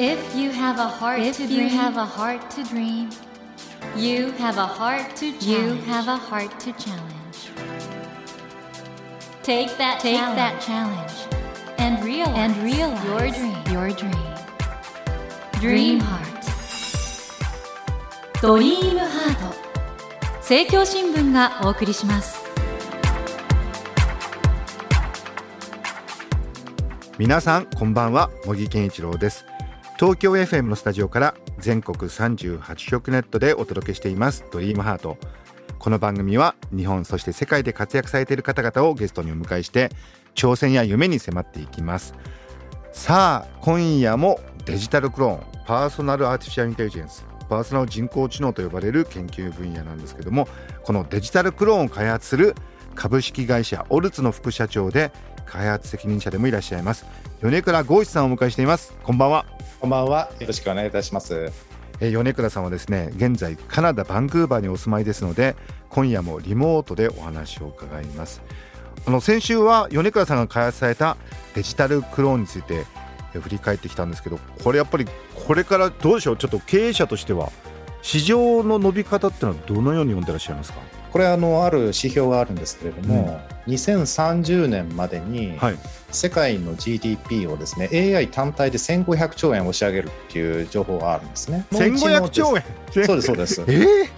If you have a heart If to you dream, have a heart to dream, you have a heart to challenge. You have a heart to challenge. Take that Take challenge, that challenge and realize, and realize your dream. Your dream. Dream Heart. ドリームハート政教新聞がお送りします皆さんこんばんは茂木健一郎です東京 FM のスタジオから全国38局ネットでお届けしています。ドリームハート。この番組は日本そして世界で活躍されている方々をゲストにお迎えして挑戦や夢に迫っていきます。さあ今夜もデジタルクローンパーソナルアーティフィシャルインテリジェンスパーソナル人工知能と呼ばれる研究分野なんですけどもこのデジタルクローンを開発する株式会社オルツの副社長で開発責任者でもいらっしゃいます米倉豪志さんをお迎えしていますこんばんはこんばんは。よろしくお願いいたします。え米倉さんはですね、現在カナダバンクーバーにお住まいですので、今夜もリモートでお話を伺います。あの先週は米倉さんが開発されたデジタルクローンについて振り返ってきたんですけど、これやっぱりこれからどうでしょう？ちょっと経営者としては市場の伸び方っていうのはどのように読んでらっしゃいますか？これあのある指標があるんですけれども、うん、2030年までに世界の GDP をですね AI 単体で1500兆円押し上げるっていう情報があるんですね。1500兆円？そうですそうです。えー、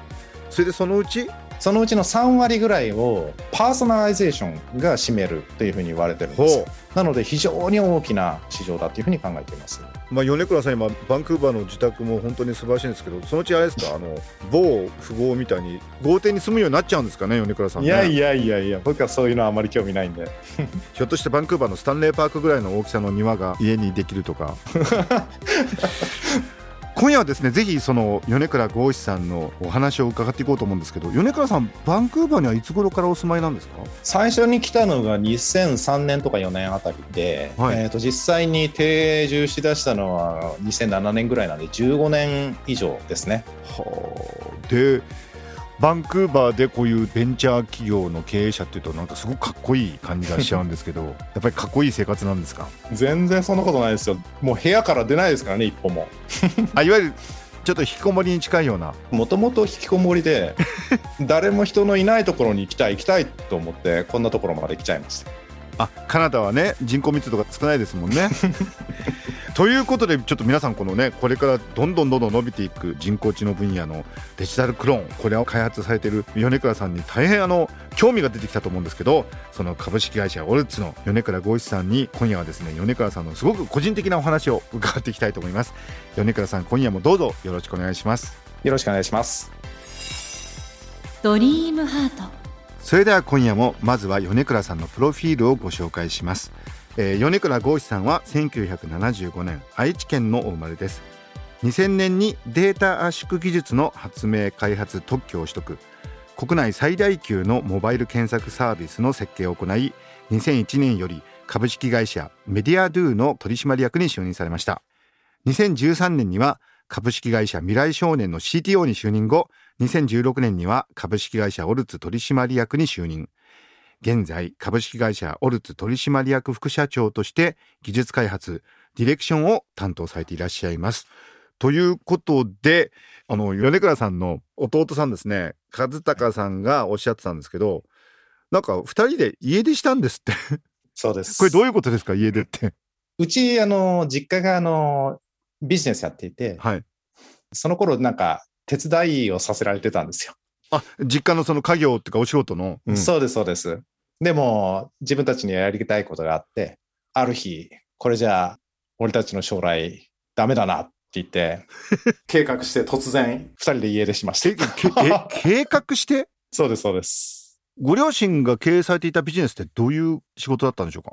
それでそのうち？そのうちの3割ぐらいをパーソナライゼーションが占めるというふうに言われてるんですなので非常に大きな市場だというふうに考えています。まあ、米倉さん今バンクーバーの自宅も本当に素晴らしいんですけどそのうちあれですか？あの某富豪みたいに豪邸に住むようになっちゃうんですかね米倉さん、ね、いやいやいやいや僕はそういうのはあまり興味ないんで。ひょっとしてバンクーバーのスタンレーパークぐらいの大きさの庭が家にできるとか 今夜はですねぜひその米倉豪志さんのお話を伺っていこうと思うんですけど米倉さんバンクーバーにはいつ頃からお住まいなんですか？最初に来たのが2003年とか4年あたりで、はい、えー、と実際に定住しだしたのは2007年ぐらいなんで15年以上ですね。はあ。でバンクーバーでこういうベンチャー企業の経営者っていうとなんかすごくかっこいい感じがしちゃうんですけど やっぱりかっこいい生活なんですか？全然そんなことないですよ。もう部屋から出ないですからね一歩も。あいわゆるちょっと引きこもりに近いような。もともと引きこもりで 誰も人のいないところに行きたい行きたいと思ってこんなところまで来ちゃいました。あカナダはね人口密度が少ないですもんねということでちょっと皆さんこのねこれからどんどんどんどん伸びていく人工知能分野のデジタルクローンこれを開発されている米倉さんに大変あの興味が出てきたと思うんですけどその株式会社オルツの米倉剛一さんに今夜はですね米倉さんのすごく個人的なお話を伺っていきたいと思います。米倉さん今夜もどうぞよろしくお願いします。よろしくお願いします。ドリームハート。それでは今夜もまずは米倉さんのプロフィールをご紹介します、えー、米倉豪志さんは1975年愛知県のお生まれです。2000年にデータ圧縮技術の発明開発特許を取得。国内最大級のモバイル検索サービスの設計を行い2001年より株式会社メディアドゥの取締役に就任されました。2013年には株式会社未来少年の CTO に就任後2016年には株式会社オルツ取締役に就任。現在、株式会社オルツ取締役副社長として技術開発、ディレクションを担当されていらっしゃいます。ということで、あの、米倉さんの弟さんですね、和孝さんがおっしゃってたんですけど、なんか二人で家出したんですってそうです。これどういうことですか、家出って。うち、あの、実家が、あの、ビジネスやっていて、はい。その頃なんか手伝いをさせられてたんですよ。あ、実家のその家業っていうかお仕事の、うん、そうです、そうです。でも、自分たちにやりたいことがあって、ある日、これじゃあ、俺たちの将来、ダメだなって言って、計画して突然、二人で家出しました。計画して？そうです、そうです。ご両親が経営されていたビジネスってどういう仕事だったんでしょうか？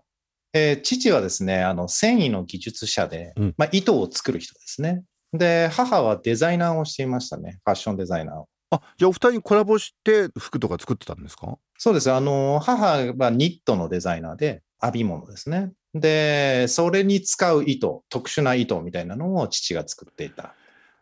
えー、父はですね、あの、繊維の技術者で、うん、まあ、糸を作る人ですね。で、母はデザイナーをしていましたね。ファッションデザイナーを。あ、じゃあお二人コラボして服とか作ってたんですか？そうです。あの、母はニットのデザイナーで、編み物ですね。で、それに使う糸、特殊な糸みたいなのを父が作っていた。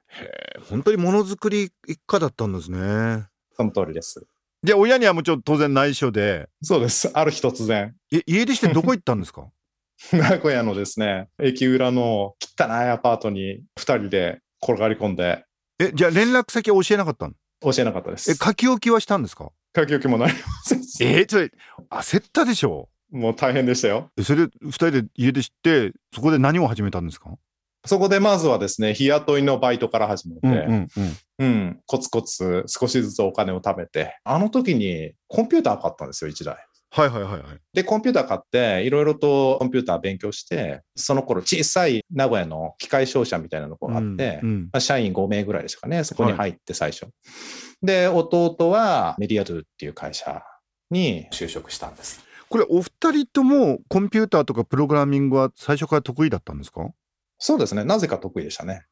へえ、本当にものづくり一家だったんですね。その通りです。で、親にはもちろん当然内緒で。そうです。ある日突然。え、家出してどこ行ったんですか？名古屋のですね、駅裏の汚いアパートに二人で転がり込んで、え、じゃあ連絡先は教えなかったの？教えなかったです。え、書き置きはしたんですか？書き置きもなりませんし。えー、それ、焦ったでしょ？もう大変でしたよ。えそれで二人で家出して、そこで何を始めたんですか？そこでまずはですね、日雇いのバイトから始めて、うんうんうん。うん、コツコツ少しずつお金を貯めて、あの時にコンピューター買ったんですよ、1台。はいはいはいはい。で、コンピューター買って、いろいろとコンピューター勉強して、その頃小さい名古屋の機械商社みたいなのがあって、うんうんまあ社員5名ぐらいでしたかね、そこに入って最初。で、弟はメディアドゥっていう会社に就職したんです。これお二人ともコンピューターとかプログラミングは最初から得意だったんですか？そうですね、なぜか得意でしたね。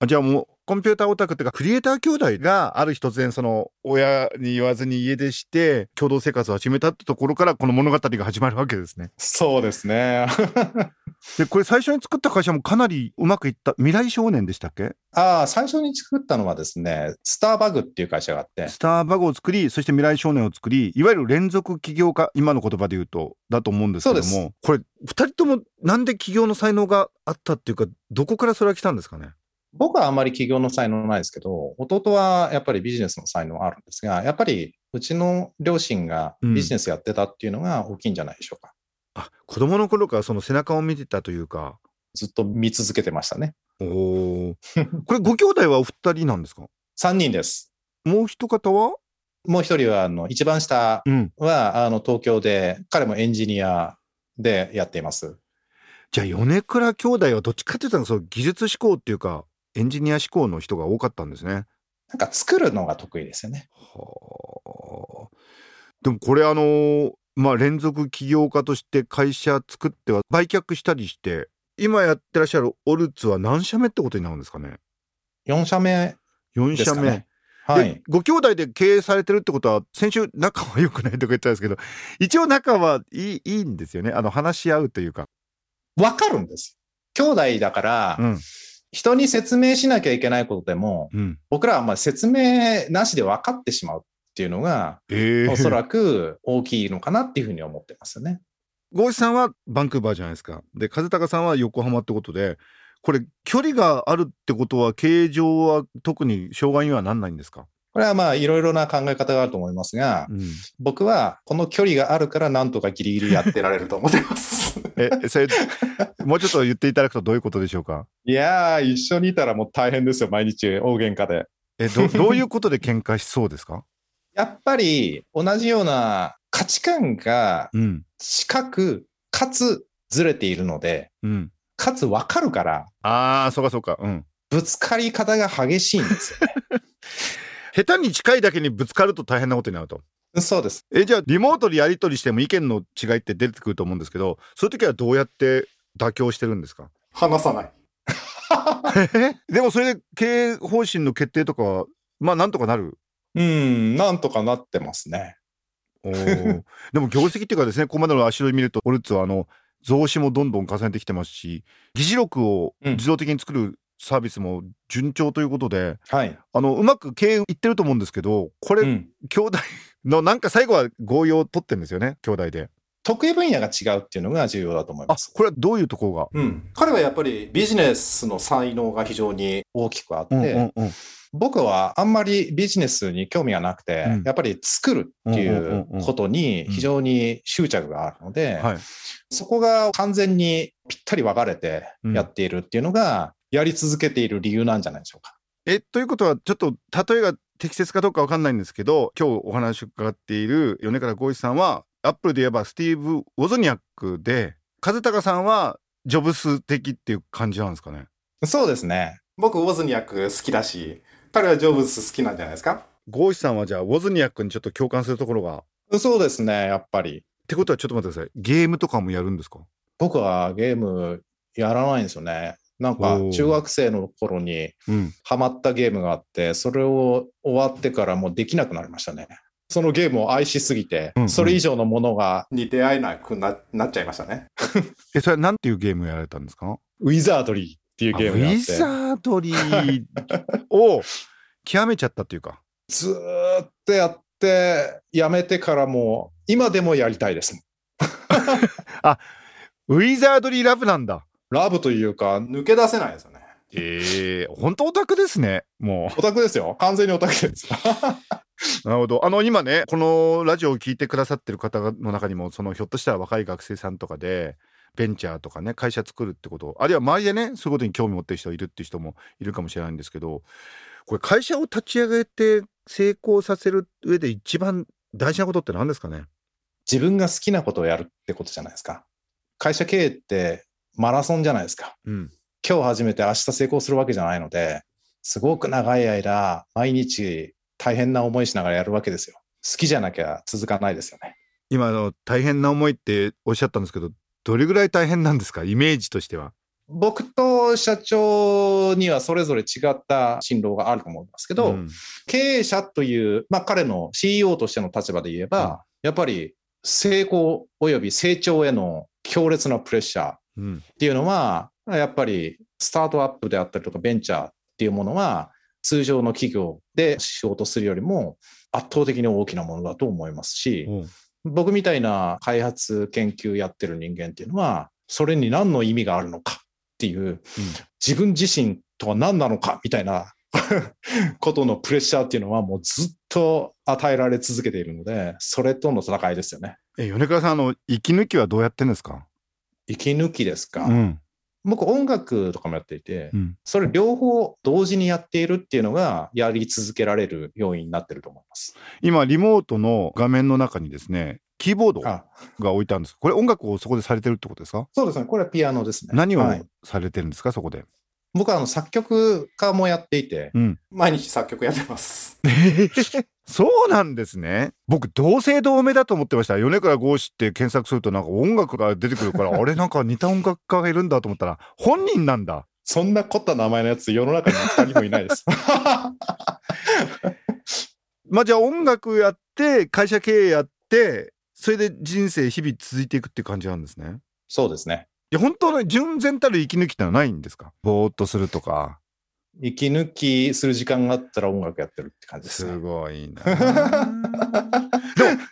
あじゃあもうコンピューターオタクっていうかクリエイター兄弟がある日突然その親に言わずに家出して共同生活を始めたってところからこの物語が始まるわけですね。そうですね。でこれ最初に作った会社もかなりうまくいった未来少年でしたっけ？ああ、最初に作ったのはですね、スターバグっていう会社があって、スターバグを作りそして未来少年を作りいわゆる連続起業家今の言葉で言うとだと思うんですけどそうもこれ二人ともなんで起業の才能があったっていうかどこからそれは来たんですかね？僕はあんまり起業の才能ないですけど、弟はやっぱりビジネスの才能あるんですが、やっぱりうちの両親がビジネスやってたっていうのが大きいんじゃないでしょうか。あ子供の頃からその背中を見てたというかずっと見続けてましたね。おおこれご兄弟はお二人なんですか？3人です。もう一方は？もう一人は、あの、一番下うんは、あの、東京で、彼もエンジニアでやっています。じゃあ米倉兄弟はどっちかっていうとその技術志向っていうかエンジニア志向の人が多かったんですね。なんか作るのが得意ですよね。はあ。でもこれあのまあ連続起業家として会社作っては売却したりして今やってらっしゃるオルツは何社目ってことになるんですかね4社目4社目。はいで。ご兄弟で経営されてるってことは先週仲は良くないとか言ったんですけど一応仲はいいいいんですよねあの話し合うというか。わかるんです。兄弟だから、うん人に説明しなきゃいけないことでも、うん、僕らはまあ説明なしで分かってしまうっていうのが、ええおそらく大きいのかなっていうふうに思ってますよね。ゴーシさんはバンクーバーじゃないですか。で、風高さんは横浜ってことで、これ、距離があるってことは、経営上は特に障害にはなんないんですか、これはまあいろいろな考え方があると思いますが、うん、僕はこの距離があるからなんとかギリギリやってられると思ってます。え、それ、もうちょっと言っていただくとどういうことでしょうか？いやー、一緒にいたらもう大変ですよ、毎日大喧嘩で。え、ど、どういうことで喧嘩しそうですか？やっぱり同じような価値観がうん、近く、かつずれているので、うん。かつ分かるから、ああ、そうかそうか。うん。ぶつかり方が激しいんですよね。下手に近いだけにぶつかると大変なことになると。そうです。え、じゃあ、リモートでやり取りしても意見の違いって出てくると思うんですけど、そういう時はどうやって妥協してるんですか？話さない。でもそれで経営方針の決定とかは、まあなんとかなる？うん、なんとかなってますね。おーでも業績っていうかですね、ここまでの足取り見ると、オルツはあの、増資もどんどん重ねてきてますし、議事録を自動的に作るサービスも順調ということで、はい。あの、うまく経営いってると思うんですけど、これ、うん兄弟のなんか最後は合意を取ってるんですよね、兄弟で。得意分野が違うっていうのが重要だと思いあます。、これはどういうところが？うん、彼はやっぱりビジネスの才能が非常に大きくあって、うんうん僕はあんまりビジネスに興味がなくて、うんやっぱり作るっていんうんうんううんことに非常に執着があるので、はい。そこが完全にぴったり分かれてやっているっていうのが、やり続けている理由なんじゃないでしょうか。え、ということは、ちょっと例えが適切かどうかわかんないんですけど、今日お話を伺っている米倉浩一さんは、アップルで言えばスティーブ・ウォズニャックで、風高さんはジョブス的っていう感じなんですかね？そうですね。僕、ウォズニャック好きだし、彼はジョブズ好きなんじゃないですか？ゴーシさんはじゃあ、ウォズニャックにちょっと共感するところが？っそうですね、やっぱり。てことはちょっと待ってください。ゲームとかもやるんですか？僕はゲームやらないんですよね。なんか中学生の頃にうん。ハマったゲームがあって、それを終わってからもうできなくなりましたね。そのゲームを愛しすぎてうんう、んそれ以上のものがに出会えなくななっちゃいましたね。え、それは何ていうゲームをやられたんですか？ウィザードリーっていうあゲームがあって、ウィザードリーを極めちゃったっていうか。ずーっとやって、やめてからもう、今でもやりたいです。ウィザードリーラブなんだ。ラブというか、抜け出せないですよね。ええ本当オタクですね。もオタクですよ。完全にオタクです。う。なるほど。あの、今ね、このラジオを聞いてくださってる方の中にも、その、ひょっとしたら若い学生さんとかで、ベンチャーとかね、会社作るってこと、あるいは周りでね、そういうことに興味持ってる人いるっていう人もいるかもしれないんですけど、これ会社を立ち上げて成功させる上で一番大事なことって何ですかね？自分が好きなことをやるってことじゃないですか。会社経営ってマラソンじゃないですか。うん。今日始めて明日成功するわけじゃないので、すごく長い間、毎日大変な思いしながらやるわけですよ。好きじゃなきゃ続かないですよね。今あの大変な思いっておっしゃったんですけどどれぐらい大変なんですか？イメージとしては。僕と社長にはそれぞれ違った進路があると思いますけど、うん経営者という、まあ、彼の CEO としての立場で言えば、やっぱり成功及び成長への強烈なプレッシャーっうん。ていうのは、やっぱりスタートアップであったりとかベンチャーっていうものは、通常の企業で仕事するよりも圧倒的に大きなものだと思いますし、うん。僕みたいな開発研究やってる人間っていうのは、それに何の意味があるのかっていう、自分自身とは何なのかみたいな ことのプレッシャーっていうのはもうずっと与えられ続けているので、それとの戦いですよね。え米倉さんあの息抜きはどうやってんですか、息抜きですか？うん僕音楽とかもやっていて、うん、それ両方同時にやっているっていうのがやり続けられる要因になってると思います。今リモートの画面の中にですねキーボードがあ置いてあるんですこれ音楽をそこでされてるってことですか？そうですね。これはピアノですね。何をはいされてるんですか、そこで。僕はあの作曲家もやっていて、うん、毎日作曲やってます。そうなんですね。僕同姓同名だと思ってました。米倉剛志って検索するとなんか音楽が出てくるから あれなんか似た音楽家がいるんだと思ったら本人なんだ。そんな凝った名前のやつ世の中に2人もいないです。まあじゃあ音楽やって会社経営やってそれで人生日々続いていくって感じなんですね。そうですね。いや本当の純然たる息抜きってのはないんですか？ぼーっとするとか息抜きする時間があったら音楽やってるって感じですすね。ごいなで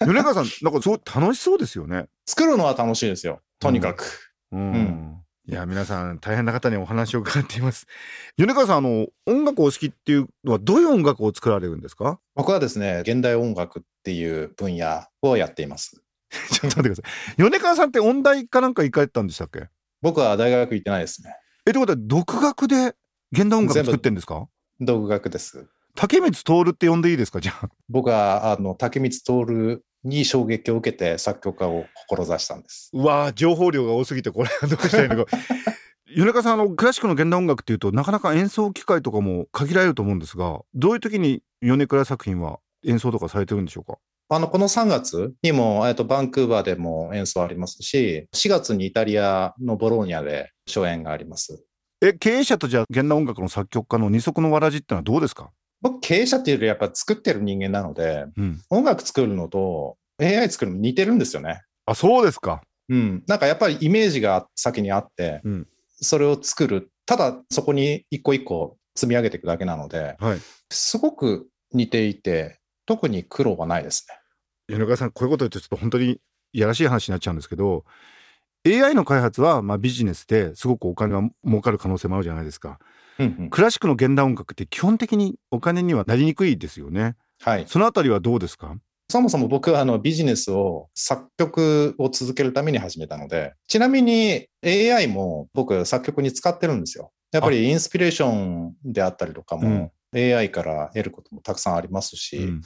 も米川さんなんかすごい楽しそうですよね作るのは楽しいですよ。とにかく。うんうんいや皆さん大変な方にお話を伺っています米川さんあの音楽を好きっていうのはどういう音楽を作られるんですか？僕はですね、現代音楽っていう分野をやっています。ちょっと待ってください米川さんって音大かなんか行かれてたんでしたっけ？僕は大学行ってないですね。えってことは独学で現代音楽作ってんですか？独学です。竹光徹って呼んでいいですか？じゃあ僕は、あの、竹光徹に衝撃を受けて作曲家を志したんです。うわー情報量が多すぎてこれはどうしたらいいのか 米川さんあのクラシックの現代音楽っていうとなかなか演奏機会とかも限られると思うんですがどういう時に米倉作品は演奏とかされてるんでしょうか？あの、この3月にも、えっと、バンクーバーでも演奏ありますし、4月にイタリアのボローニャで初演があります。え経営者とじゃあ現代音楽の作曲家の二足のわらじってのはどうですか、僕、経営者っていうよりやっぱ作ってる人間なので、うん、音楽作るのと AI 作るの似てるんですよね。あそうですかうん。なんかやっぱりイメージが先にあって、うんそれを作る。ただそこに一個一個積み上げていくだけなので、はいすごく似ていて、特に苦労はないですね。米川さんこういうこと言うとちょっと本当にいやらしい話になっちゃうんですけど AI の開発はまあビジネスですごくお金が儲かる可能性もあるじゃないですか。うんうん。クラシックの現代音楽って基本的にお金にはなりにくいですよね。はい。そのあたりはどうですか？そもそも僕はあのビジネスを作曲を続けるために始めたので、ちなみに AI も僕作曲に使ってるんですよ。やっぱりインスピレーションであったりとかも AI から得ることもたくさんありますし、うん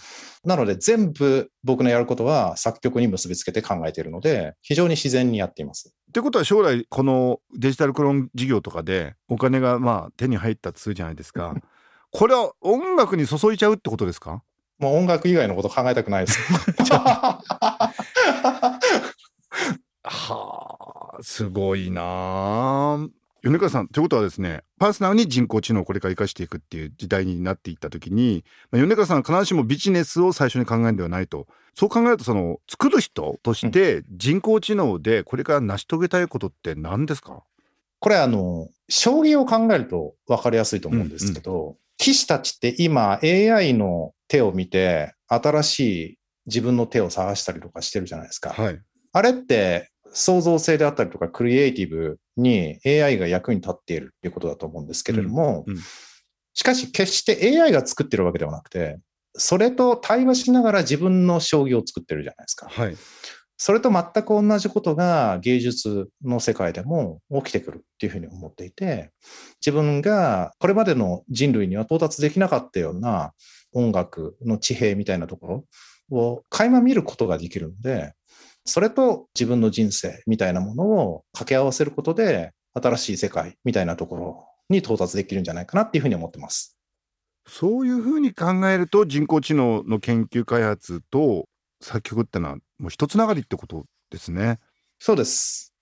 なので全部僕のやることは作曲に結びつけて考えているので、非常に自然にやっています。ってことは将来このデジタルクローン事業とかでお金がまあ手に入ったとするじゃないですか これは音楽に注いちゃうってことですか？もう音楽以外のこと考えたくないです。はあすごいなあ米川さんということはですねパーソナルに人工知能をこれから生かしていくっていう時代になっていった時に、まあ、米川さんは必ずしもビジネスを最初に考えるんではないと。そう考えるとその作る人として人工知能でこれから成し遂げたいことって何ですか？これあの、将棋を考えると分かりやすいと思うんですけど、棋士たちって今 AI の手を見て新しい自分の手を探したりとかしてるじゃないですか。はい。あれって創造性であったりとかクリエイティブに AI が役に立っているということだと思うんですけれども、うんうんしかし決して AI が作ってるわけではなくて、それと対話しながら自分の将棋を作ってるじゃないですか。はい。それと全く同じことが芸術の世界でも起きてくるっていうふうに思っていて、自分がこれまでの人類には到達できなかったような音楽の地平みたいなところを垣間見ることができるので、それと自分の人生みたいなものを掛け合わせることで、新しい世界みたいなところに到達できるんじゃないかなっていうふうに思ってます。そういうふうに考えると人工知能の研究開発と作曲ってのはもう一つながりってことですね。そうです。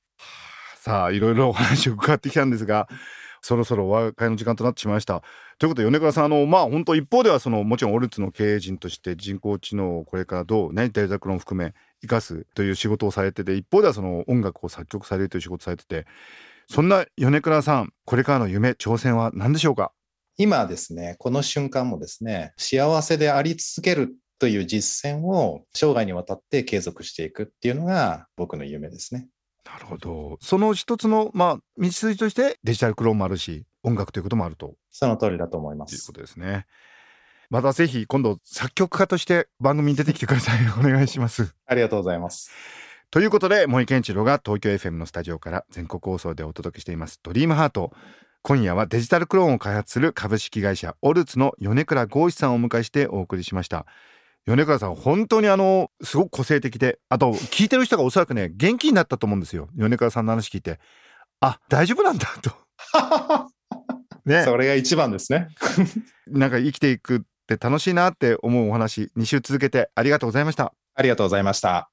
さあいろいろお話を伺ってきたんですが そろそろお別れの時間となってしまいました。ということで米倉さんあのまあ本当一方ではそのもちろんオルツの経営陣として人工知能をこれからどうねデルタクロン含め生かすという仕事をされてて一方ではその音楽を作曲されるという仕事をされててそんな米倉さんこれからの夢挑戦は何でしょうか？今ですね、この瞬間もですね、幸せであり続けるという実践を生涯にわたって継続していくっていうのが僕の夢ですね。なるほどその一つのまあ道筋としてデジタルクローンもあるし音楽ということもあるとその通りだと思います。ということですね。またぜひ今度作曲家として番組に出てきてください。お願いします。ありがとうございます。ということで森健一郎が東京 FM のスタジオから全国放送でお届けしています「ドリームハート今夜はデジタルクローンを開発する株式会社オルツの米倉剛志さんをお迎えしてお送りしました米倉さん本当にあのすごく個性的であと聞いてる人がおそらくね元気になったと思うんですよ米倉さんの話聞いてあ大丈夫なんだと ねそれが一番ですね。なんか生きていくっ楽しいなって思うお話2週続けてありがとうございました。ありがとうございました。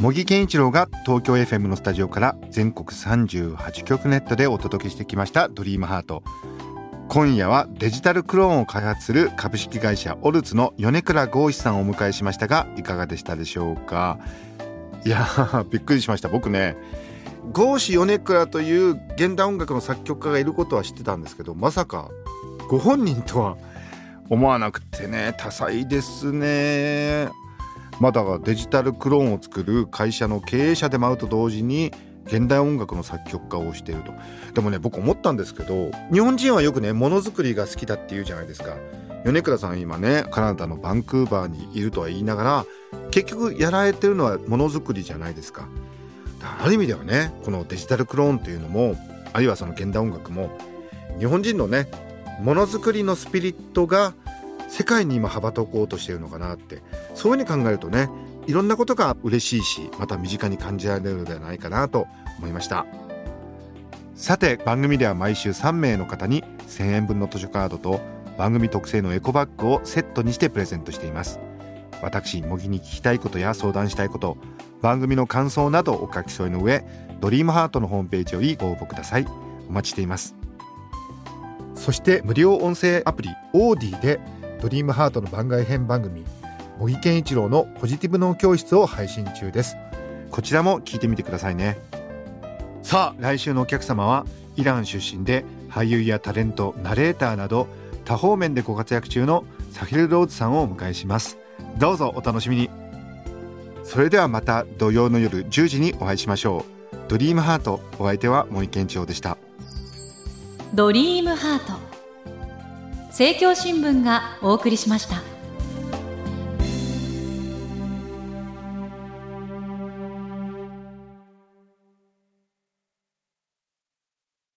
茂木健一郎が東京 FM のスタジオから全国38局ネットでお届けしてきました「ドリームハート。今夜はデジタルクローンを開発する株式会社オルツの米倉剛志さんをお迎えしましたがいかがでしたでしょうか？いやーびっくりしました。僕ね剛志米倉という現代音楽の作曲家がいることは知ってたんですけどまさかご本人とは思わなくてね多彩ですね。まだデジタルクローンを作る会社の経営者でもあると同時に現代音楽の作曲家をしていると。でもね僕思ったんですけど日本人はよくねものづくりが好きだって言うじゃないですか。米倉さん今ねカナダのバンクーバーにいるとは言いながら結局やられてるのはものづくりじゃないですか。ある意味ではねこのデジタルクローンっていうのもあるいはその現代音楽も日本人のねものづくりのスピリットが世界に今羽ばたこうとしているのかなってそういうふうに考えるとねいろんなことが嬉しいしまた身近に感じられるのではないかなと思いました。さて番組では毎週3名の方に1000円分の図書カードと番組特製のエコバッグをセットにしてプレゼントしています。私模擬に聞きたいことや相談したいこと番組の感想などお書き添えの上ドリームハートのホームページよりご応募ください。お待ちしています。そして無料音声アプリオーディでドリームハートの番外編番組茂木健一郎のポジティブ脳教室を配信中です。こちらも聞いてみてくださいね。さあ来週のお客様はイラン出身で俳優やタレントナレーターなど多方面でご活躍中のサヒル・ローズさんをお迎えします。どうぞお楽しみに。それではまた土曜の夜10時にお会いしましょう。ドリームハートお相手は森健一郎でした。ドリームハート。政教新聞がお送りしました。